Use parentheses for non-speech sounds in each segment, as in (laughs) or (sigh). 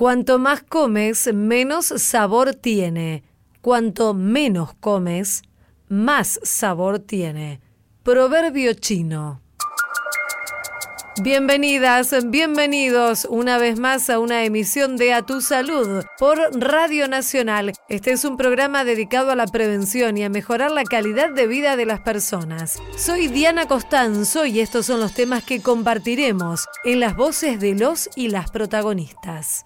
Cuanto más comes, menos sabor tiene. Cuanto menos comes, más sabor tiene. Proverbio chino. Bienvenidas, bienvenidos una vez más a una emisión de A Tu Salud por Radio Nacional. Este es un programa dedicado a la prevención y a mejorar la calidad de vida de las personas. Soy Diana Costanzo y estos son los temas que compartiremos en las voces de los y las protagonistas.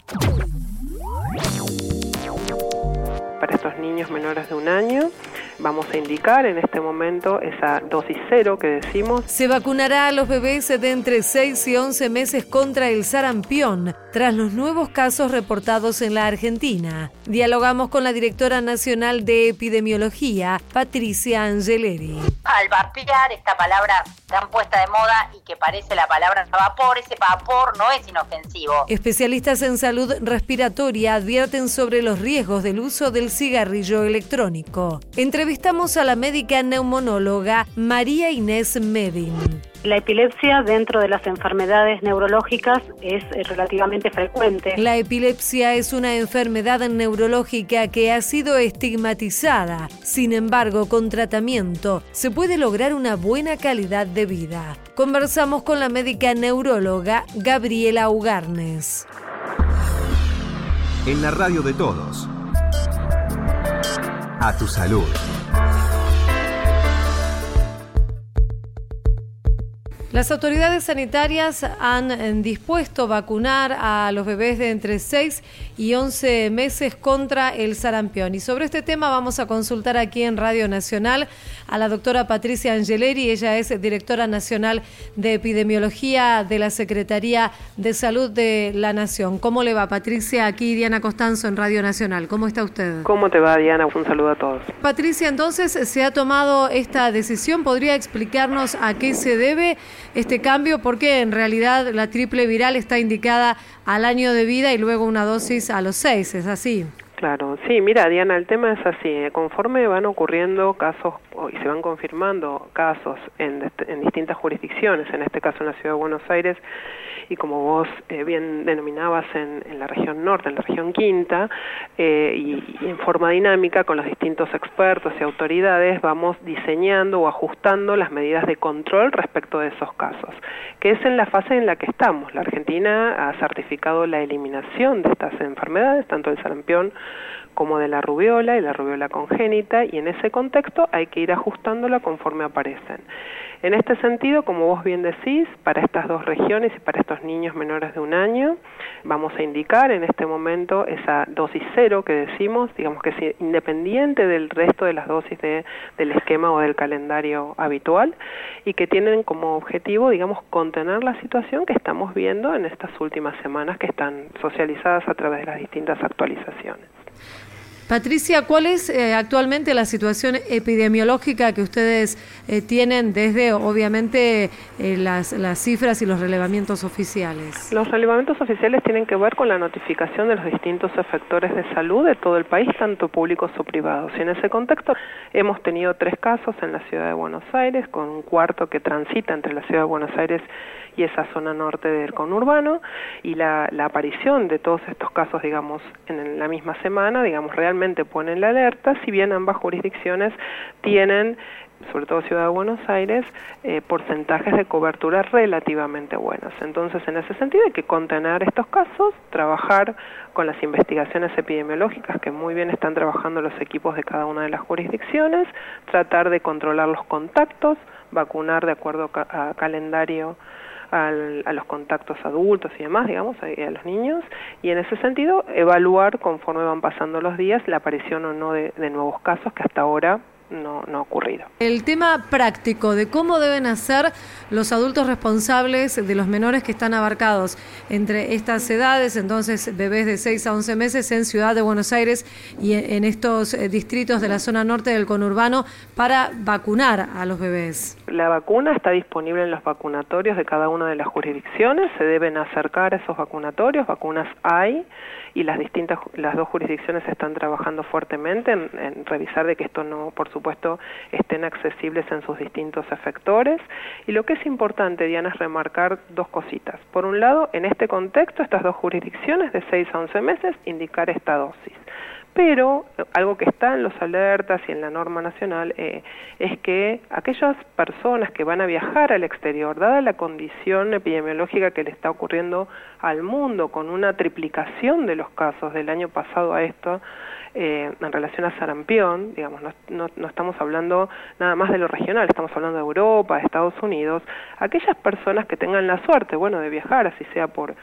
Para estos niños menores de un año, vamos a indicar en este momento esa dosis cero que decimos. Se vacunará a los bebés de entre 6 y 11 meses contra el sarampión tras los nuevos casos reportados en la Argentina. Dialogamos con la directora nacional de epidemiología, Patricia Angeleri. Al vapear, esta palabra tan puesta de moda y que parece la palabra vapor, ese vapor no es inofensivo. Especialistas en salud respiratoria advierten sobre los riesgos del uso del cigarrillo electrónico. Entrevistamos a la médica neumonóloga María Inés Medin. La epilepsia dentro de las enfermedades neurológicas es eh, relativamente frecuente. La epilepsia es una enfermedad neurológica que ha sido estigmatizada. Sin embargo, con tratamiento se puede lograr una buena calidad de vida. Conversamos con la médica neuróloga Gabriela Ugarnes. En la radio de todos. A tu salud. Las autoridades sanitarias han eh, dispuesto vacunar a los bebés de entre 6 y 11 meses contra el sarampión. Y sobre este tema vamos a consultar aquí en Radio Nacional a la doctora Patricia Angeleri. Ella es directora nacional de epidemiología de la Secretaría de Salud de la Nación. ¿Cómo le va, Patricia? Aquí Diana Costanzo en Radio Nacional. ¿Cómo está usted? ¿Cómo te va, Diana? Un saludo a todos. Patricia, entonces se ha tomado esta decisión. ¿Podría explicarnos a qué se debe? Este cambio porque en realidad la triple viral está indicada al año de vida y luego una dosis a los seis, ¿es así? Claro, sí, mira Diana, el tema es así, ¿eh? conforme van ocurriendo casos y se van confirmando casos en, en distintas jurisdicciones, en este caso en la Ciudad de Buenos Aires, y como vos eh, bien denominabas en, la región norte, en la región quinta, eh, y, y, en forma dinámica con los distintos expertos y autoridades vamos diseñando o ajustando las medidas de control respecto de esos casos, que es en la fase en la que estamos. La Argentina ha certificado la eliminación de estas enfermedades, tanto el sarampión como de la rubiola y la rubiola congénita y en ese contexto hay que ir ajustándola conforme aparecen. En este sentido, como vos bien decís, para estas dos regiones y para estos niños menores de un año, vamos a indicar en este momento esa dosis cero que decimos, digamos que es independiente del resto de las dosis de, del esquema o del calendario habitual y que tienen como objetivo, digamos, contener la situación que estamos viendo en estas últimas semanas que están socializadas a través de las distintas actualizaciones. Patricia, ¿cuál es eh, actualmente la situación epidemiológica que ustedes eh, tienen desde, obviamente, eh, las, las cifras y los relevamientos oficiales? Los relevamientos oficiales tienen que ver con la notificación de los distintos efectores de salud de todo el país, tanto públicos o privados. Y en ese contexto hemos tenido tres casos en la ciudad de Buenos Aires, con un cuarto que transita entre la ciudad de Buenos Aires y esa zona norte del conurbano, y la, la aparición de todos estos casos, digamos, en la misma semana, digamos, realmente ponen la alerta, si bien ambas jurisdicciones tienen sobre todo Ciudad de Buenos Aires, eh, porcentajes de cobertura relativamente buenos. Entonces, en ese sentido, hay que contener estos casos, trabajar con las investigaciones epidemiológicas que muy bien están trabajando los equipos de cada una de las jurisdicciones, tratar de controlar los contactos, vacunar de acuerdo a calendario al, a los contactos adultos y demás, digamos, a, los niños, y en ese sentido evaluar conforme van pasando los días la aparición o no de nuevos casos que hasta ahora no, no, ha ocurrido. El tema práctico de cómo deben hacer los adultos responsables de los menores que están abarcados entre estas edades, entonces bebés de 6 a 11 meses en Ciudad de Buenos Aires y en estos distritos de la zona norte del conurbano para vacunar a los bebés. la vacuna está disponible en los vacunatorios de cada una de las jurisdicciones, se deben acercar a esos vacunatorios, vacunas hay y las distintas las dos jurisdicciones están trabajando fuertemente en, en, revisar de que esto no por supuesto estén accesibles en sus distintos efectores. Y lo que es importante Diana es remarcar dos cositas. Por un lado en este contexto estas dos jurisdicciones de 6 a 11 meses indicar esta dosis pero algo que está en los alertas y en la norma nacional eh, es que aquellas personas que van a viajar al exterior, dada la condición epidemiológica que le está ocurriendo al mundo, con una triplicación de los casos del año pasado a esto, eh, en relación a sarampión, digamos, no, no, no, estamos hablando nada más de lo regional, estamos hablando de Europa, de Estados Unidos, aquellas personas que tengan la suerte, bueno, de viajar, así sea por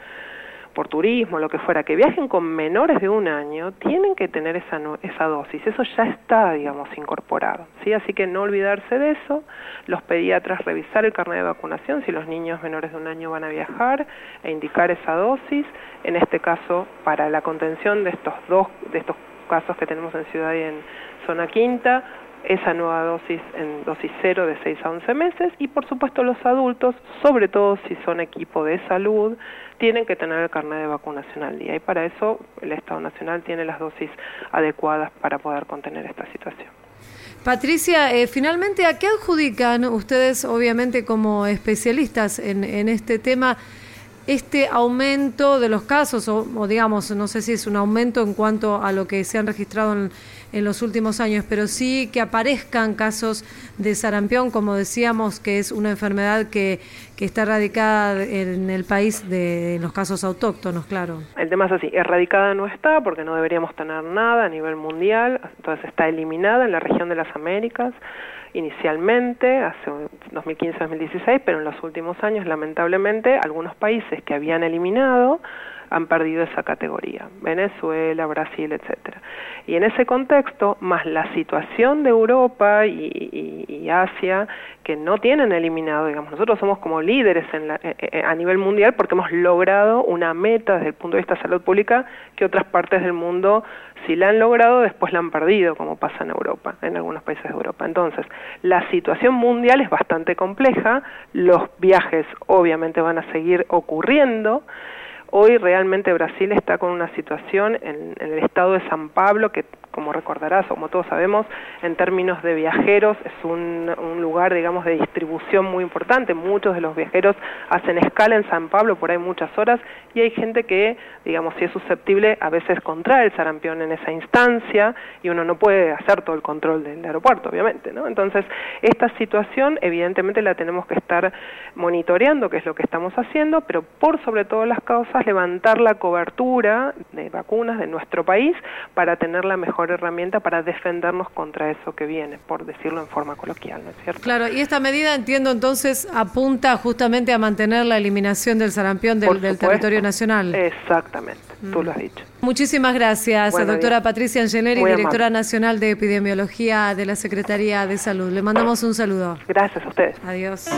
por turismo, lo que fuera, que viajen con menores de un año, tienen que tener esa, esa dosis. Eso ya está, digamos, incorporado. ¿sí? Así que no olvidarse de eso. Los pediatras revisar el carnet de vacunación si los niños menores de un año van a viajar e indicar esa dosis. En este caso, para la contención de estos dos, de estos casos que tenemos en Ciudad y en Zona Quinta, esa nueva dosis en dosis cero de 6 a 11 meses. Y por supuesto los adultos, sobre todo si son equipo de salud, tienen que tener el carnet de vacunación al día. Y para eso el Estado Nacional tiene las dosis adecuadas para poder contener esta situación. Patricia, eh, finalmente, ¿a qué adjudican ustedes, obviamente como especialistas en, este tema, este aumento de los casos, o, o, digamos, no sé si es un aumento en cuanto a lo que se han registrado en, en los últimos años, pero sí que aparezcan casos de sarampión, como decíamos, que es una enfermedad que, que está radicada en el país de en los casos autóctonos, claro. El tema es así, erradicada no está porque no deberíamos tener nada a nivel mundial, entonces está eliminada en la región de las Américas inicialmente, hace 2015-2016, pero en los últimos años, lamentablemente, algunos países que habían eliminado han perdido esa categoría, Venezuela, Brasil, etcétera. Y en ese contexto, más la situación de Europa y, y, Asia, que no tienen eliminado, digamos, nosotros somos como líderes eh, eh, a nivel mundial porque hemos logrado una meta desde el punto de vista de salud pública que otras partes del mundo, si la han logrado, después la han perdido, como pasa en Europa, en algunos países de Europa. Entonces, la situación mundial es bastante compleja, los viajes obviamente van a seguir ocurriendo, Hoy realmente Brasil está con una situación en, el estado de San Pablo que, como recordarás, como todos sabemos, en términos de viajeros es un, lugar, digamos, de distribución muy importante. Muchos de los viajeros hacen escala en San Pablo por ahí muchas horas y hay gente que, digamos, si es susceptible, a veces contrae el sarampión en esa instancia y uno no puede hacer todo el control del aeropuerto, obviamente, ¿no? Entonces, esta situación evidentemente la tenemos que estar monitoreando, que es lo que estamos haciendo, pero por sobre todas las causas levantar la cobertura de vacunas de nuestro país para tener la mejor herramienta para defendernos contra eso que viene, por decirlo en forma coloquial, ¿no es cierto? Claro, y esta medida, entiendo entonces, apunta justamente a mantener la eliminación del sarampión del, del territorio nacional. Exactamente, mm. tú lo has dicho. Muchísimas gracias, bueno, doctora bien. Patricia Angeleri, directora amable. nacional de epidemiología de la Secretaría de Salud. Le mandamos un saludo. Gracias a ustedes. Adiós.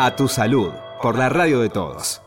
A tu salud, por la radio de todos.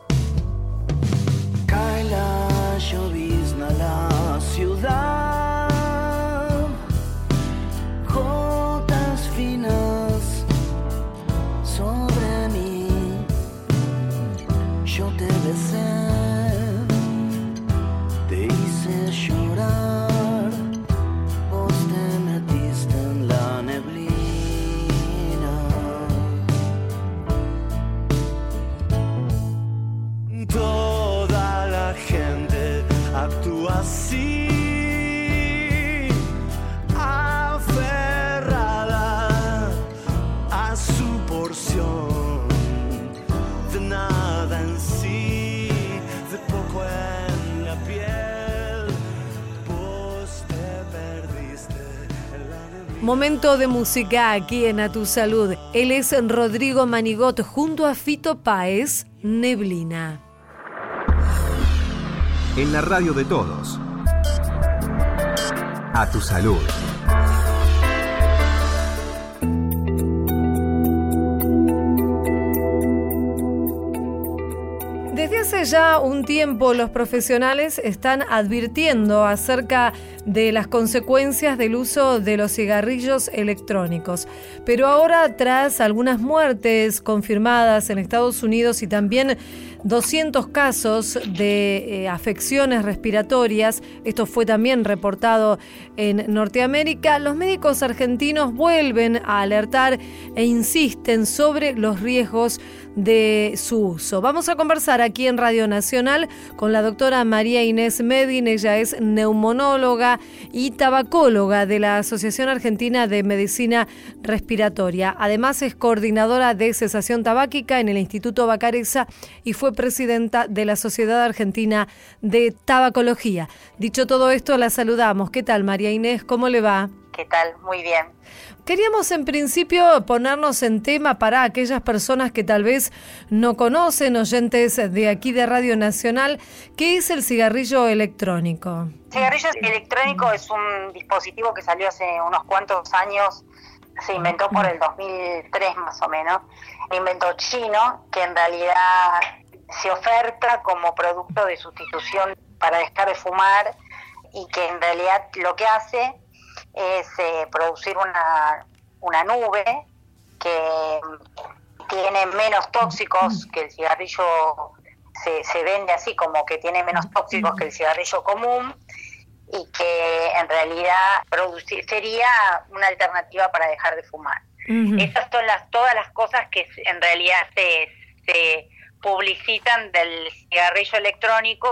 Momento de música aquí en A Tu Salud. Él es Rodrigo Manigot junto a Fito Páez, Neblina. En la radio de todos. A tu salud. Desde hace ya un tiempo los profesionales están advirtiendo acerca de las consecuencias del uso de los cigarrillos electrónicos. Pero ahora, tras algunas muertes confirmadas en Estados Unidos y también 200 casos de eh, afecciones respiratorias, esto fue también reportado en Norteamérica, los médicos argentinos vuelven a alertar e insisten sobre los riesgos de su uso. Vamos a conversar aquí en Radio Nacional con la doctora María Inés Medin, ella es neumonóloga y tabacóloga de la Asociación Argentina de Medicina Respiratoria. Además es coordinadora de cesación tabáquica en el Instituto Bacareza y fue presidenta de la Sociedad Argentina de Tabacología. Dicho todo esto, la saludamos. ¿Qué tal, María Inés? ¿Cómo le va? ¿Qué tal? Muy bien. Queríamos en principio ponernos en tema para aquellas personas que tal vez no conocen, oyentes de aquí de Radio Nacional, ¿qué es el cigarrillo electrónico? El cigarrillo electrónico es un dispositivo que salió hace unos cuantos años, se inventó por el 2003 más o menos, un invento chino que en realidad se oferta como producto de sustitución para dejar de fumar y que en realidad lo que hace es eh, producir una, una nube que tiene menos tóxicos que el cigarrillo, se, se vende así como que tiene menos tóxicos que el cigarrillo común y que en realidad producir, sería una alternativa para dejar de fumar. Esas son las, todas las cosas que en realidad se, se publicitan del cigarrillo electrónico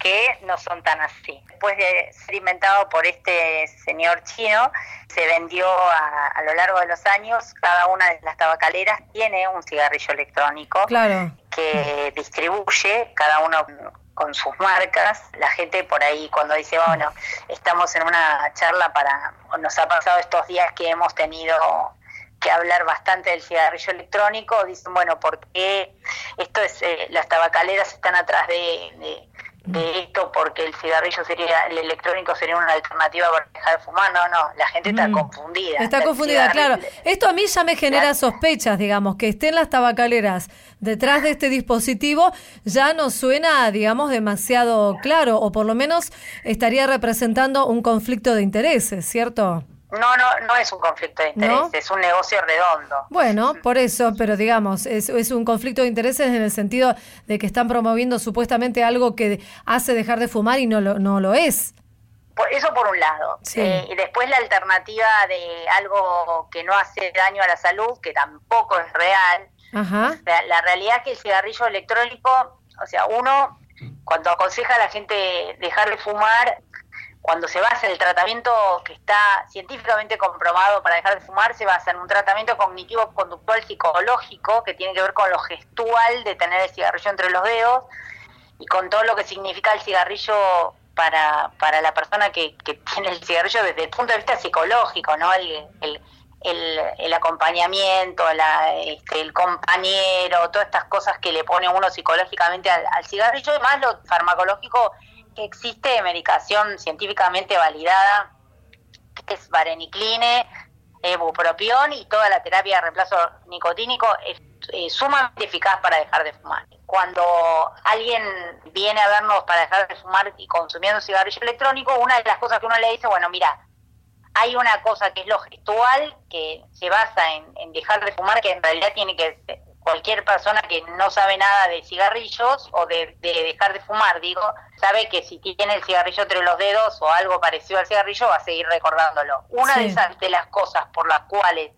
que no son tan así. Después de ser inventado por este señor chino, se vendió a, a, lo largo de los años, cada una de las tabacaleras tiene un cigarrillo electrónico claro. que distribuye, cada uno con sus marcas. La gente por ahí cuando dice, bueno, estamos en una charla para, nos ha pasado estos días que hemos tenido que hablar bastante del cigarrillo electrónico, dicen, bueno, ¿por qué esto es, eh, las tabacaleras están atrás de, de de esto porque el cigarrillo sería, el electrónico sería una alternativa para dejar de fumar. No, no, la gente está Mm. confundida. Está confundida, claro. Esto a mí ya me genera sospechas, digamos, que estén las tabacaleras detrás de este dispositivo ya no suena, digamos, demasiado claro, o por lo menos estaría representando un conflicto de intereses, ¿cierto? No, no, no es un conflicto de interés, ¿No? es un negocio redondo. Bueno, por eso, pero digamos, es, es un conflicto de intereses en el sentido de que están promoviendo supuestamente algo que hace dejar de fumar y no lo, no lo es. Por eso por un lado. Sí. Eh, y después la alternativa de algo que no hace daño a la salud, que tampoco es real. Ajá. O sea, la realidad es que el cigarrillo electrónico, o sea, uno cuando aconseja a la gente dejar de fumar, cuando se basa el tratamiento que está científicamente comprobado para dejar de fumar, se basa en un tratamiento cognitivo conductual psicológico que tiene que ver con lo gestual de tener el cigarrillo entre los dedos y con todo lo que significa el cigarrillo para, para la persona que, que tiene el cigarrillo desde el punto de vista psicológico, ¿no? El, el, el, acompañamiento, la, este, el compañero, todas estas cosas que le pone uno psicológicamente al, cigarrillo, y más lo farmacológico existe medicación científicamente validada, que es varenicline, bupropión y toda la terapia de reemplazo nicotínico es eh, sumamente eficaz para dejar de fumar. Cuando alguien viene a vernos para dejar de fumar y consumiendo cigarrillo electrónico, una de las cosas que uno le dice, bueno, mira, hay una cosa que es lo gestual, que se basa en, en dejar de fumar, que en realidad tiene que cualquier persona que no sabe nada de cigarrillos o de, de, dejar de fumar, digo, sabe que si tiene el cigarrillo entre los dedos o algo parecido al cigarrillo va a seguir recordándolo. Una Sí. de esas de las cosas por las cuales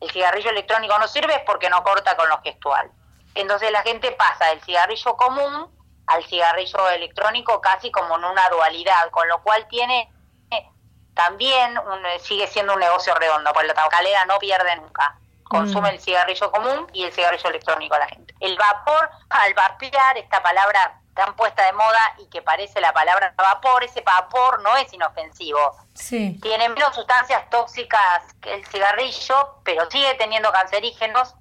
el cigarrillo electrónico no sirve es porque no corta con lo gestual. Entonces la gente pasa del cigarrillo común al cigarrillo electrónico casi como en una dualidad, con lo cual tiene eh, también un- sigue siendo un negocio redondo, porque la tabacalera no pierde nunca. Consume Mm. el cigarrillo común y el cigarrillo electrónico la gente. El vapor, al vapear, esta palabra tan puesta de moda y que parece la palabra vapor, ese vapor no es inofensivo. Sí. Tiene menos sustancias tóxicas que el cigarrillo, pero sigue teniendo cancerígenos,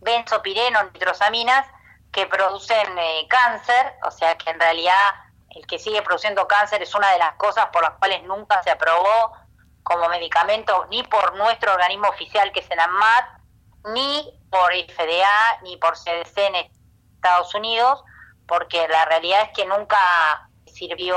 benzopirenos, nitrosaminas, que producen eh, cáncer, o sea que en realidad el que sigue produciendo cáncer es una de las cosas por las cuales nunca se aprobó como medicamento ni por nuestro organismo oficial que es el ANMAT, ni por FDA, ni por CDC en Estados Unidos, porque la realidad es que nunca sirvió,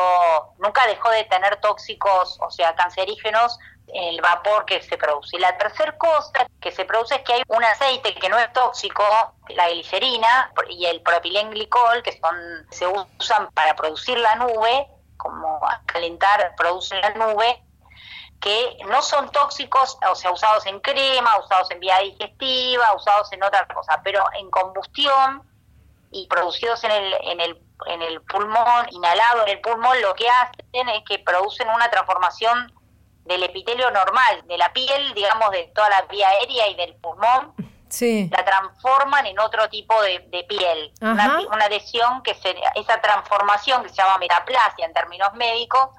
nunca dejó de tener tóxicos, o sea, cancerígenos, el vapor que se produce. Y la tercera cosa que se produce es que hay un aceite que no es tóxico, la glicerina y el propilenglicol, que son se usan para producir la nube, como calentar, producen la nube, que no son tóxicos, o sea, usados en crema, usados en vía digestiva, usados en otra cosa, pero en combustión y producidos en el, en el, en el pulmón, inhalado en el pulmón, lo que hacen es que producen una transformación del epitelio normal, de la piel, digamos, de toda la vía aérea y del pulmón, Sí. la transforman en otro tipo de, de piel. Una, una lesión que se, esa transformación que se llama metaplasia en términos médicos,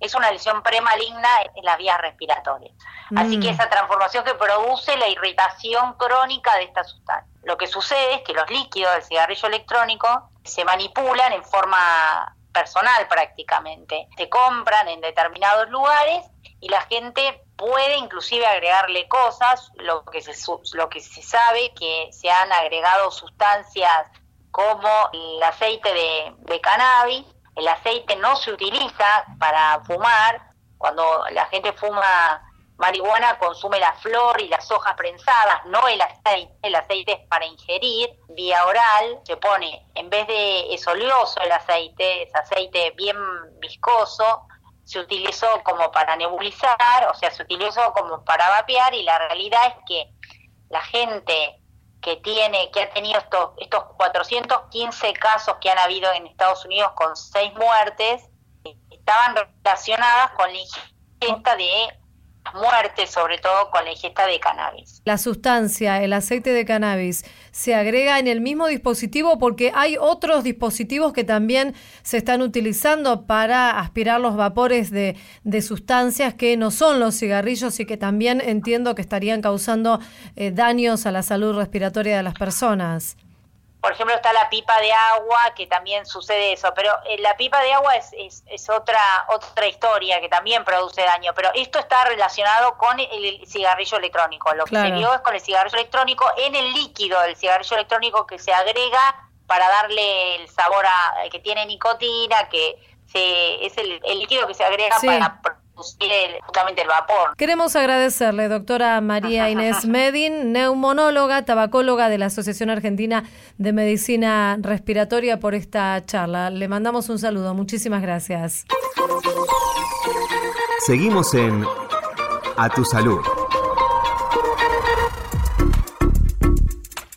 es una lesión premaligna en las vías respiratorias. Así Mm. que esa transformación que produce la irritación crónica de esta sustancia. Lo que sucede es que los líquidos del cigarrillo electrónico se manipulan en forma personal prácticamente. Se compran en determinados lugares y la gente puede inclusive agregarle cosas, lo que se, lo que se sabe que se han agregado sustancias como el aceite de, de cannabis. El aceite no se utiliza para fumar. Cuando la gente fuma marihuana consume la flor y las hojas prensadas, no el aceite. El aceite es para ingerir vía oral. Se pone, en vez de es oleoso el aceite, es aceite bien viscoso, se utilizó como para nebulizar, o sea, se utilizó como para vapear y la realidad es que la gente que tiene que ha tenido estos estos 415 casos que han habido en Estados Unidos con seis muertes estaban relacionadas con la ingesta de muertes, sobre todo con la ingesta de cannabis. La sustancia, el aceite de cannabis, se agrega en el mismo dispositivo porque hay otros dispositivos que también se están utilizando para aspirar los vapores de, de sustancias que no son los cigarrillos y que también entiendo que estarían causando eh, daños a la salud respiratoria de las personas. Por ejemplo, está la pipa de agua, que también sucede eso, pero eh, la pipa de agua es, es, es otra otra historia que también produce daño, pero esto está relacionado con el, cigarrillo electrónico. Lo que se vio es con el cigarrillo electrónico en el líquido del cigarrillo electrónico que se agrega para darle el sabor a que tiene nicotina, que se, es el, el líquido que se agrega Sí. para justamente el vapor. Queremos agradecerle, doctora María (laughs) Inés Medin, neumonóloga, tabacóloga de la Asociación Argentina de Medicina Respiratoria, por esta charla. Le mandamos un saludo. Muchísimas gracias. Seguimos en A Tu Salud.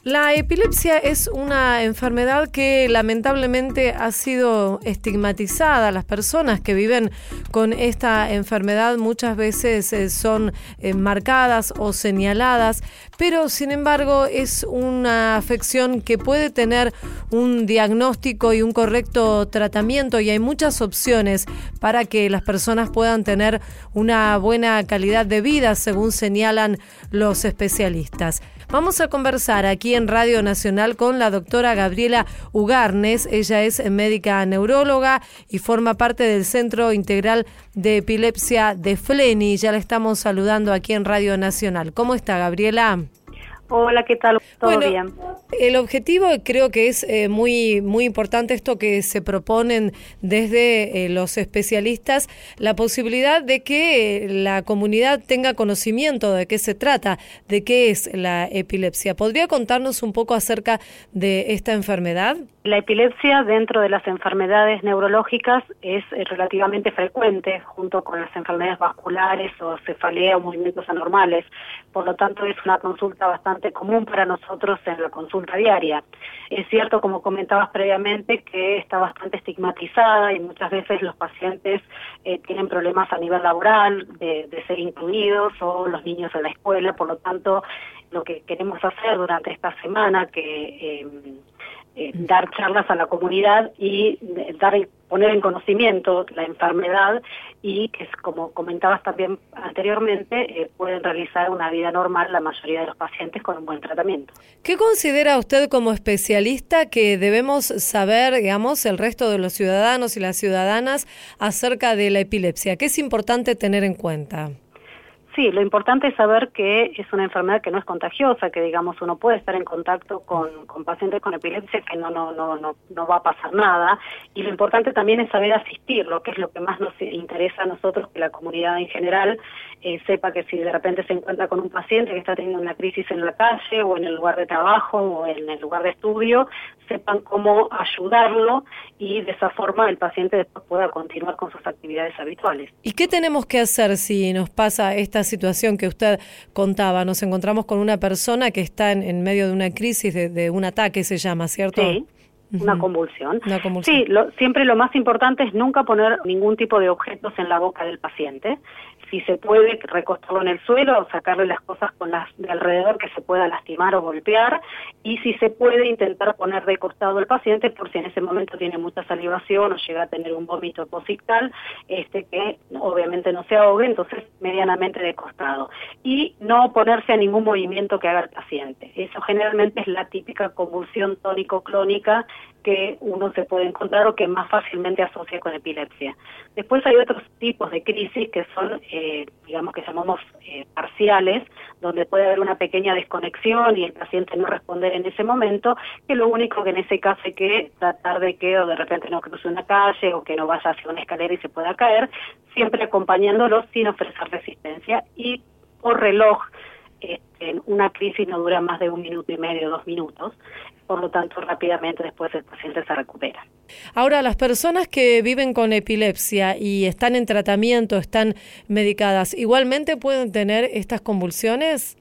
La epilepsia es una enfermedad que lamentablemente ha sido estigmatizada. Las personas que viven con esta enfermedad muchas veces eh, son eh, marcadas o señaladas, pero sin embargo es una afección que puede tener un diagnóstico y un correcto tratamiento y hay muchas opciones para que las personas puedan tener una buena calidad de vida según señalan los especialistas. Vamos a conversar aquí en Radio Nacional con la doctora Gabriela Ugarnes. Ella es médica neuróloga y forma parte del Centro Integral de Epilepsia de Fleni. Ya la estamos saludando aquí en Radio Nacional. ¿Cómo está, Gabriela? Hola, ¿qué tal? ¿Todo Bueno, bien? El objetivo creo que es eh, muy, muy importante esto que se proponen desde eh, los especialistas, la posibilidad de que eh, la comunidad tenga conocimiento de qué se trata, de qué es la epilepsia. ¿Podría contarnos un poco acerca de esta enfermedad? La epilepsia dentro de las enfermedades neurológicas es relativamente frecuente junto con las enfermedades vasculares o cefalea o movimientos anormales. Por lo tanto, es una consulta bastante común para nosotros en la consulta diaria. Es cierto, como comentabas previamente, que está bastante estigmatizada y muchas veces los pacientes eh, tienen problemas a nivel laboral de, ser incluidos o los niños en la escuela. Por lo tanto, lo que queremos hacer durante esta semana que... Eh, eh, dar charlas a la comunidad y eh, dar poner en conocimiento la enfermedad y que, como comentabas también anteriormente, eh, pueden realizar una vida normal la mayoría de los pacientes con un buen tratamiento. ¿Qué considera usted como especialista que debemos saber, digamos, el resto de los ciudadanos y las ciudadanas acerca de la epilepsia? ¿Qué es importante tener en cuenta? Sí, lo importante es saber que es una enfermedad que no es contagiosa, que digamos uno puede estar en contacto con, pacientes con epilepsia que no, no, no, no, no va a pasar nada. Y lo importante también es saber asistirlo, que es lo que más nos interesa a nosotros, que la comunidad en general eh, sepa que si de repente se encuentra con un paciente que está teniendo una crisis en la calle o en el lugar de trabajo o en el lugar de estudio, sepan cómo ayudarlo y de esa forma el paciente después pueda continuar con sus actividades habituales. ¿Y qué tenemos que hacer si nos pasa esta situación que usted contaba? Nos encontramos con una persona que está en, en medio de una crisis, de, de, un ataque se llama, ¿cierto? Sí. Una convulsión. Una convulsión. Sí, lo, siempre lo más importante es nunca poner ningún tipo de objetos en la boca del paciente si se puede recostarlo en el suelo o sacarle las cosas con las de alrededor que se pueda lastimar o golpear y si se puede intentar poner de costado al paciente por si en ese momento tiene mucha salivación o llega a tener un vómito posictal, este que obviamente no se ahogue, entonces medianamente de costado y no ponerse a ningún movimiento que haga el paciente. Eso generalmente es la típica convulsión tónico-clónica que uno se puede encontrar o que más fácilmente asocia con epilepsia. Después hay otros tipos de crisis que son, eh, digamos que llamamos eh, parciales, donde puede haber una pequeña desconexión y el paciente no responder en ese momento, que lo único que en ese caso hay que tratar de que o de repente no cruce una calle o que no vaya hacia una escalera y se pueda caer, siempre acompañándolo sin ofrecer resistencia y por reloj este, una crisis no dura más de un minuto y medio, dos minutos, por lo tanto rápidamente después el paciente se recupera. Ahora, las personas que viven con epilepsia y están en tratamiento, están medicadas, ¿igualmente pueden tener estas convulsiones?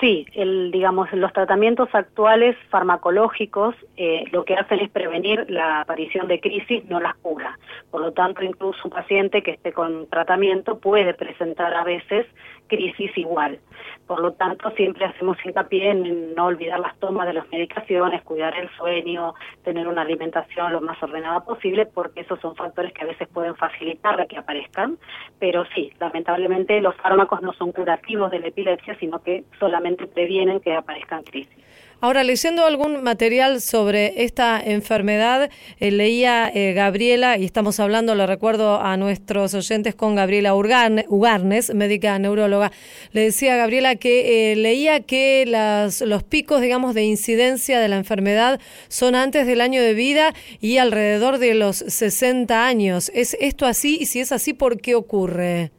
Sí, el, digamos, los tratamientos actuales farmacológicos eh, lo que hacen es prevenir la aparición de crisis, no las cura. Por lo tanto, incluso un paciente que esté con tratamiento puede presentar a veces crisis igual. Por lo tanto, siempre hacemos hincapié en no olvidar las tomas de las medicaciones, cuidar el sueño, tener una alimentación lo más ordenada posible, porque esos son factores que a veces pueden facilitar que aparezcan. Pero sí, lamentablemente los fármacos no son curativos de la epilepsia, sino que solamente previenen que aparezcan crisis. Ahora, leyendo algún material sobre esta enfermedad, eh, leía eh, Gabriela, y estamos hablando, lo recuerdo a nuestros oyentes con Gabriela Ugarnes, médica neuróloga, le decía a Gabriela que eh, leía que las, los picos, digamos, de incidencia de la enfermedad son antes del año de vida y alrededor de los 60 años. ¿Es esto así? Y si es así, ¿por qué ocurre?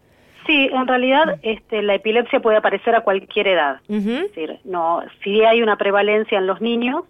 Sí, en realidad este, la epilepsia puede aparecer a cualquier edad. Uh -huh. Es decir, no, si hay una prevalencia en los niños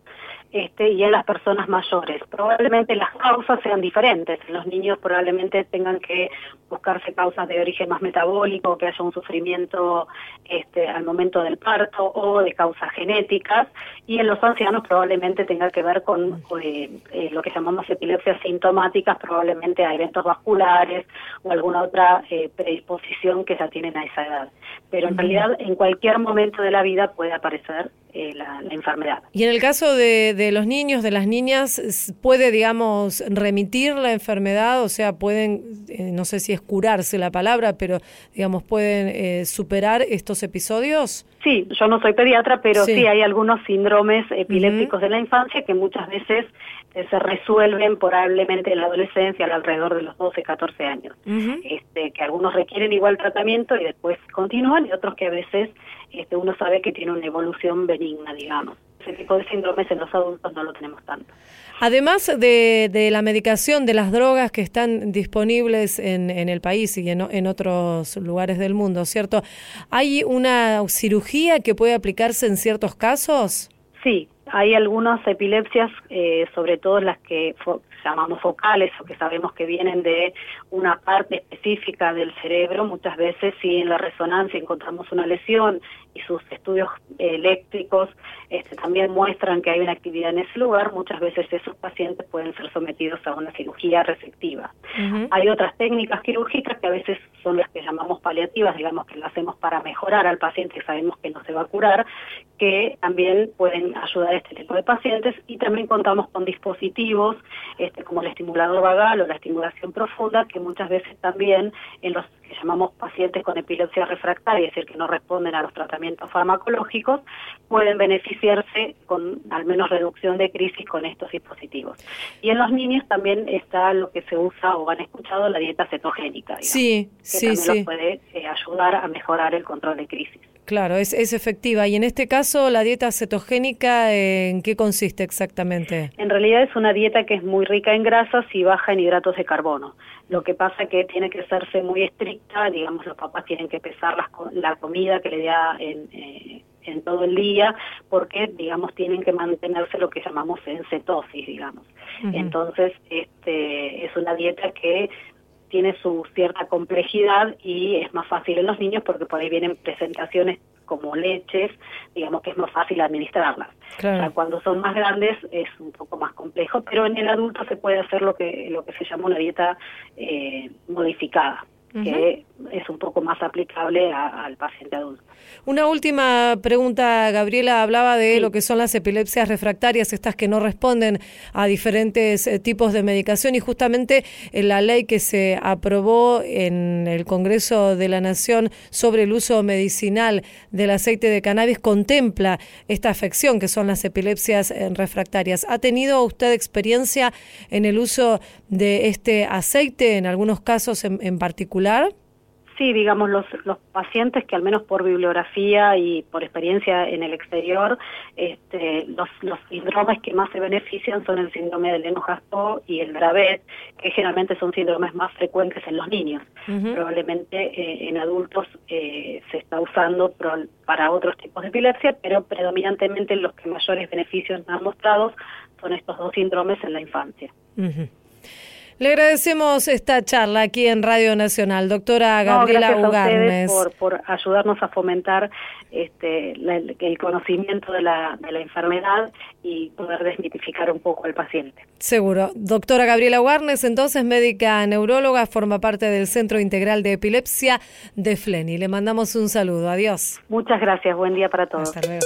este, y en las personas mayores. Probablemente las causas sean diferentes. En los niños probablemente tengan que buscarse causas de origen más metabólico, que haya un sufrimiento este, al momento del parto o de causas genéticas. Y en los ancianos probablemente tenga que ver con eh, eh, lo que llamamos epilepsias sintomáticas, probablemente a eventos vasculares o alguna otra eh, predisposición que ya tienen a esa edad. Pero en realidad en cualquier momento de la vida puede aparecer eh, la, la, enfermedad. Y en el caso de, de, los niños, de las niñas, ¿puede, digamos, remitir la enfermedad? O sea, pueden, eh, no sé si es curarse la palabra, pero, digamos, pueden eh, superar estos episodios? Sí, yo no soy pediatra, pero sí, sí hay algunos síndromes epilépticos uh -huh. de la infancia que muchas veces se resuelven probablemente en la adolescencia, alrededor de los 12, 14 años. Uh -huh. este, que algunos requieren igual tratamiento y después continúan, y otros que a veces este, uno sabe que tiene una evolución benigna, digamos. Ese tipo de síndromes en los adultos no lo tenemos tanto. Además de, de, la medicación, de las drogas que están disponibles en, en el país y en, en, otros lugares del mundo, ¿cierto? ¿Hay una cirugía que puede aplicarse en ciertos casos? Sí, hay algunas epilepsias, eh, sobre todo las que llamamos focales o que sabemos que vienen de una parte específica del cerebro. Muchas veces si en la resonancia encontramos una lesión y sus estudios eléctricos este, también muestran que hay una actividad en ese lugar, muchas veces esos pacientes pueden ser sometidos a una cirugía receptiva. Uh -huh. Hay otras técnicas quirúrgicas que a veces son las que llamamos paliativas, digamos que lo hacemos para mejorar al paciente y sabemos que no se va a curar, que también pueden ayudar a este tipo de pacientes y también contamos con dispositivos este, como el estimulador vagal o la estimulación profunda, que muchas veces también en los que llamamos pacientes con epilepsia refractaria, es decir, que no responden a los tratamientos farmacológicos, pueden beneficiarse con al menos reducción de crisis con estos dispositivos. Y en los niños también está lo que se usa o han escuchado la dieta cetogénica, digamos, Sí, que sí, también sí. los puede eh, ayudar a mejorar el control de crisis. Claro, es, es efectiva. Y en este caso, la dieta cetogénica, ¿en qué consiste exactamente? En realidad es una dieta que es muy rica en grasas y baja en hidratos de carbono. Lo que pasa que tiene que hacerse muy estricta, digamos, los papás tienen que pesar las la comida que le da en, eh, en todo el día, porque, digamos, tienen que mantenerse lo que llamamos en cetosis, digamos. Entonces, este, es una dieta que tiene su cierta complejidad y es más fácil en los niños porque por ahí vienen presentaciones como leches, digamos que es más fácil administrarlas. Claro. O sea, cuando son más grandes es un poco más complejo, pero en el adulto se puede hacer lo que lo que se llama una dieta eh, modificada, que es un poco más aplicable a- al paciente adulto. Una última pregunta, Gabriela hablaba de lo que son las epilepsias refractarias, estas que no responden a diferentes eh, tipos de medicación y justamente en la ley que se aprobó en el Congreso de la Nación sobre el uso medicinal del aceite de cannabis contempla esta afección que son las epilepsias eh, refractarias. ¿Ha tenido usted experiencia en el uso de este aceite en algunos casos en, en particular? Sí, digamos, los, los pacientes que al menos por bibliografía y por experiencia en el exterior, este, los, los síndromes que más se benefician son el síndrome de Lennox-Gastaut y el Dravet, que generalmente son síndromes más frecuentes en los niños. Probablemente eh, en adultos eh, se está usando pro- para otros tipos de epilepsia, pero predominantemente los que mayores beneficios han mostrado son estos dos síndromes en la infancia. Ujú. Le agradecemos esta charla aquí en Radio Nacional, doctora No, Gabriela a ustedes Ugarnes. por, por ayudarnos a fomentar este, la- el, el conocimiento de la, de la enfermedad y poder desmitificar un poco al paciente. Seguro. Doctora Gabriela Ugarnes, entonces médica neuróloga, forma parte del Centro Integral de Epilepsia de Fleni. Le mandamos un saludo. Adiós. Muchas gracias, buen día para todos. Hasta luego.